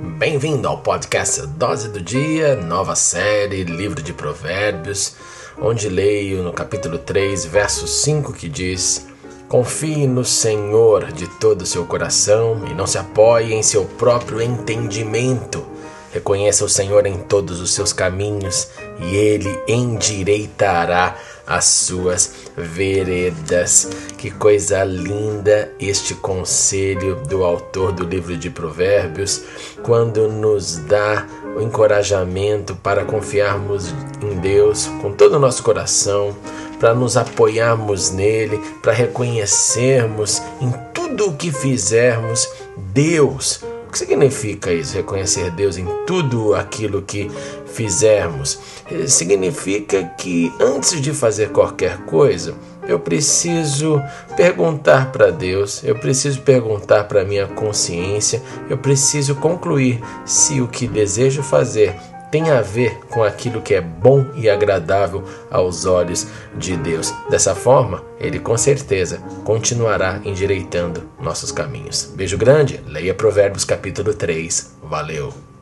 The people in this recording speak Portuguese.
Bem-vindo ao podcast Dose do Dia, nova série, livro de Provérbios, onde leio no capítulo 3, verso 5 que diz: Confie no Senhor de todo o seu coração e não se apoie em seu próprio entendimento. Reconheça o Senhor em todos os seus caminhos e ele endireitará as suas veredas. Que coisa linda este conselho do autor do livro de Provérbios, quando nos dá o encorajamento para confiarmos em Deus com todo o nosso coração, para nos apoiarmos nele, para reconhecermos em tudo o que fizermos Deus que significa isso? Reconhecer Deus em tudo aquilo que fizermos. Eh, significa que antes de fazer qualquer coisa, eu preciso perguntar para Deus, eu preciso perguntar para minha consciência, eu preciso concluir se o que desejo fazer tem a ver com aquilo que é bom e agradável aos olhos de Deus. Dessa forma, Ele com certeza continuará endireitando nossos caminhos. Beijo grande, leia Provérbios capítulo 3. Valeu!